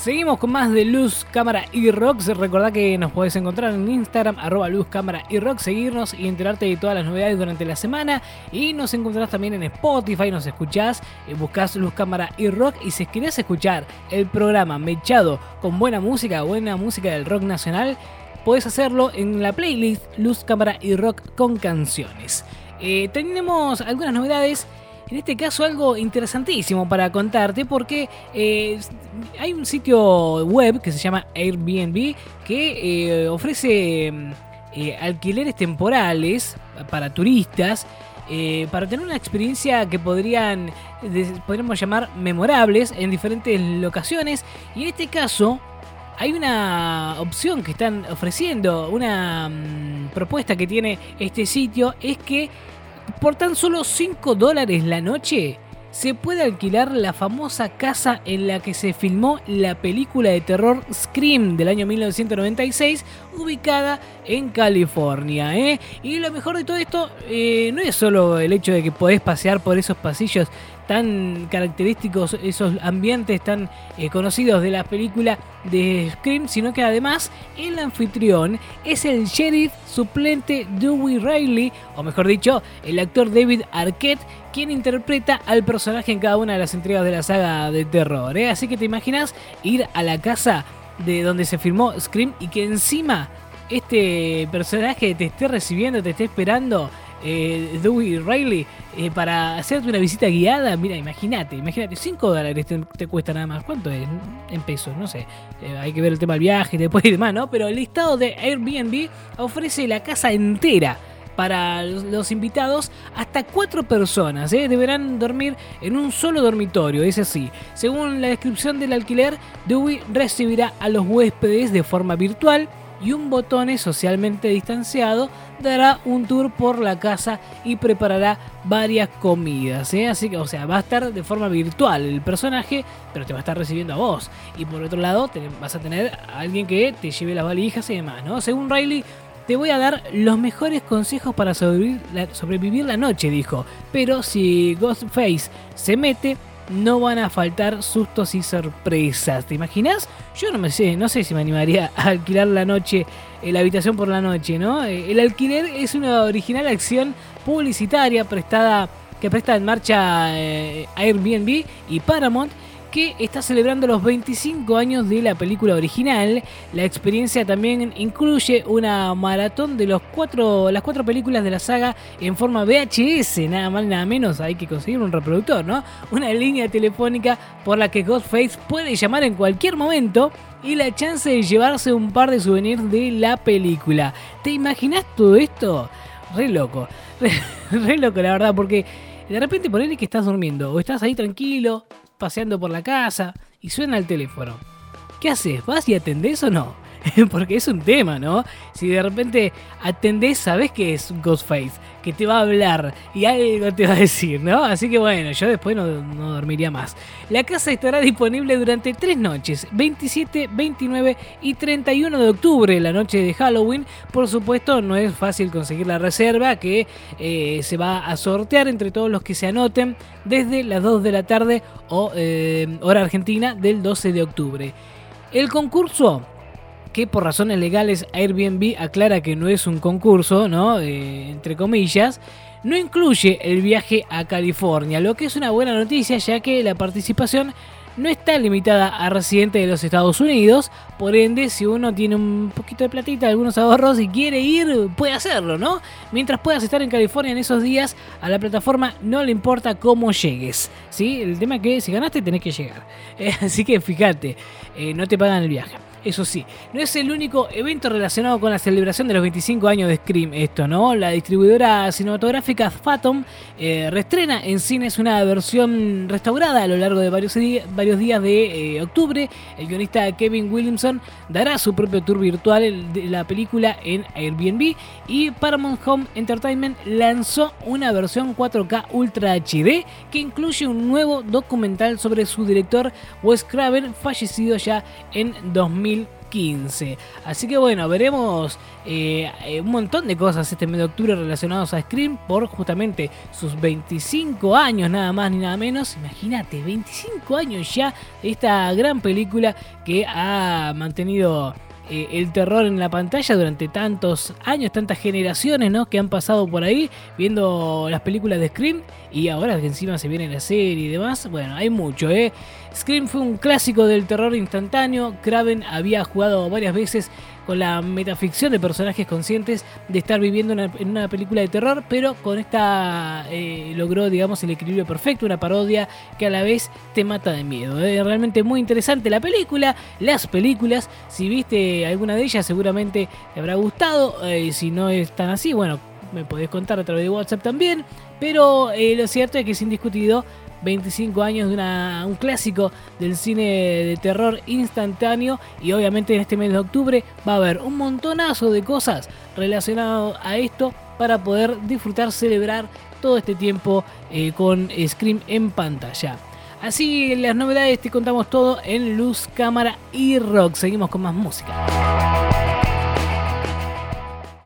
Seguimos con más de Luz, Cámara y Rock. Recordá que nos podés encontrar en Instagram, arroba Luz, Cámara y Rock, seguirnos y enterarte de todas las novedades durante la semana. Y nos encontrás también en Spotify, nos escuchás, eh, buscás Luz, Cámara y Rock. Y si querés escuchar el programa mechado con buena música, buena música del rock nacional, podés hacerlo en la playlist Luz, Cámara y Rock con canciones. Eh, tenemos algunas novedades en este caso algo interesantísimo para contarte porque eh, hay un sitio web que se llama Airbnb que eh, ofrece eh, alquileres temporales para turistas. para tener una experiencia que podrían, podríamos llamar memorables en diferentes locaciones y en este caso hay una opción que están ofreciendo, una mm, propuesta que tiene este sitio es que por tan solo 5 dólares la noche, se puede alquilar la famosa casa en la que se filmó la película de terror Scream del año 1996, ubicada en California. ¿eh? Y lo mejor de todo esto eh, no es solo el hecho de que podés pasear por esos pasillos tan característicos, esos ambientes tan eh, conocidos de la película de Scream, sino que además el anfitrión es el sheriff suplente Dewey Riley, o mejor dicho, el actor David Arquette, quien interpreta al personaje en cada una de las entregas de la saga de terror. ¿eh? Así que te imaginas ir a la casa de donde se filmó Scream y que encima este personaje te esté recibiendo, te esté esperando eh, Dewey Riley eh, para hacerte una visita guiada. Mira, imagínate, imagínate, 5 dólares te, cuesta nada más. ¿Cuánto es en pesos? No sé. Eh, hay que ver el tema del viaje después y demás, ¿no? Pero el listado de Airbnb ofrece la casa entera para los invitados hasta cuatro personas. Deberán dormir en un solo dormitorio, es así. Según la descripción del alquiler, Dewey recibirá a los huéspedes de forma virtual y un botón socialmente distanciado dará un tour por la casa y preparará varias comidas. ¿eh? Así que, o sea, va a estar de forma virtual el personaje, pero te va a estar recibiendo a vos. Y por otro lado, vas a tener a alguien que te lleve las valijas y demás. Según Riley, te voy a dar los mejores consejos para sobrevivir la, sobrevivir la noche, dijo. Pero si Ghostface se mete, no van a faltar sustos y sorpresas. ¿Te imaginas? Yo no me sé, no sé si me animaría a alquilar la noche, eh, la habitación por la noche, ¿no? Eh, el alquiler es una original acción publicitaria prestada que presta en marcha eh, Airbnb y Paramount que está celebrando los 25 años de la película original. La experiencia también incluye una maratón de los cuatro, las cuatro películas de la saga en forma VHS, nada más nada menos, hay que conseguir un reproductor, ¿no? Una línea telefónica por la que Ghostface puede llamar en cualquier momento y la chance de llevarse un par de souvenirs de la película. ¿Te imaginas todo esto? Re loco, re, loco la verdad, porque de repente ponele que estás durmiendo o estás ahí tranquilo, paseando por la casa y suena el teléfono. ¿Qué haces? ¿Vas y atendés o no? Porque es un tema, ¿no? Si de repente atendés, sabes que es Ghostface, que te va a hablar y algo te va a decir, ¿no? Así que bueno, yo después no, dormiría más. La casa estará disponible durante tres noches, 27, 29 y 31 de octubre, la noche de Halloween. Por supuesto, no es fácil conseguir la reserva que eh, se va a sortear entre todos los que se anoten desde las 2 de la tarde o eh, hora argentina del 12 de octubre. El concurso que por razones legales Airbnb aclara que no es un concurso, ¿no? Eh, entre comillas, no incluye el viaje a California, lo que es una buena noticia ya que la participación no está limitada a residentes de los Estados Unidos, por ende si uno tiene un poquito de platita, algunos ahorros y quiere ir, puede hacerlo, ¿no? Mientras puedas estar en California en esos días, a la plataforma no le importa cómo llegues, ¿sí? El tema es que si ganaste tenés que llegar, así que fíjate, eh, no te pagan el viaje. Eso sí, no es el único evento relacionado con la celebración de los 25 años de Scream, esto, ¿no? La distribuidora cinematográfica Phantom eh, restrena en cines una versión restaurada a lo largo de varios, varios días de eh, octubre. El guionista Kevin Williamson dará su propio tour virtual de la película en Airbnb y Paramount Home Entertainment lanzó una versión 4K Ultra HD que incluye un nuevo documental sobre su director Wes Craven, fallecido ya en 2000 2015. Así que bueno, veremos eh, eh, un montón de cosas este mes de octubre relacionados a Scream por justamente sus 25 años, nada más ni nada menos. Imagínate, 25 años ya de esta gran película que ha mantenido eh, el terror en la pantalla durante tantos años, tantas generaciones ¿no? que han pasado por ahí viendo las películas de Scream y ahora que encima se viene la serie y demás, bueno, hay mucho. ¿eh? Scream fue un clásico del terror instantáneo, Craven había jugado varias veces con la metaficción de personajes conscientes de estar viviendo en una película de terror, pero con esta eh, logró, digamos, el equilibrio perfecto, una parodia que a la vez te mata de miedo. Es realmente muy interesante la película, las películas, si viste alguna de ellas seguramente te habrá gustado, eh, si no es tan así, bueno, me podés contar a través de WhatsApp también, pero eh, lo cierto es que es indiscutido 25 años de un clásico del cine de terror instantáneo y obviamente en este mes de octubre va a haber un montonazo de cosas relacionadas a esto para poder disfrutar, celebrar todo este tiempo eh, con Scream en pantalla. Así las novedades te contamos todo en Luz, Cámara y Rock. Seguimos con más música.